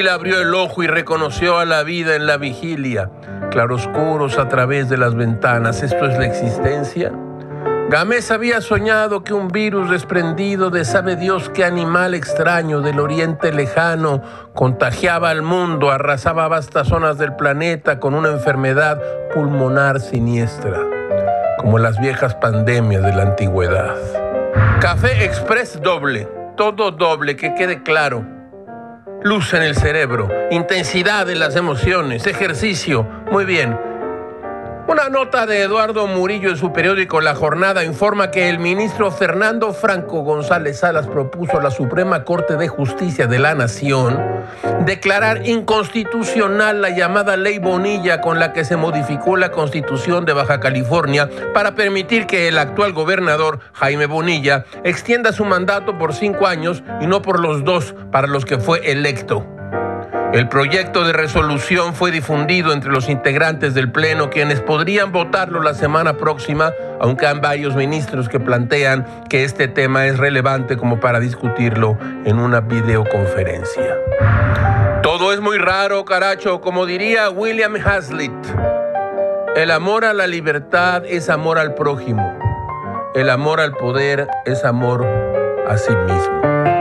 Abrió el ojo y reconoció a la vida en la vigilia, claroscuros a través de las ventanas. ¿Esto es la existencia? Gamés había soñado que un virus desprendido de sabe Dios qué animal extraño del oriente lejano contagiaba al mundo, arrasaba vastas zonas del planeta con una enfermedad pulmonar siniestra, como las viejas pandemias de la antigüedad. Café Express doble, todo doble, que quede claro. Luz en el cerebro, intensidad en las emociones, ejercicio, muy bien una nota de Eduardo Murillo en su periódico La Jornada informa que el ministro Fernando Franco González Salas propuso a la Suprema Corte de Justicia de la Nación declarar inconstitucional la llamada Ley Bonilla con la que se modificó la Constitución de Baja California para permitir que el actual gobernador Jaime Bonilla extienda su mandato por cinco años y no por los dos para los que fue electo. El proyecto de resolución fue difundido entre los integrantes del Pleno, quienes podrían votarlo la semana próxima, aunque hay varios ministros que plantean que este tema es relevante como para discutirlo en una videoconferencia. Todo es muy raro, caracho, como diría William Hazlitt. El amor a la libertad es amor al prójimo. El amor al poder es amor a sí mismo.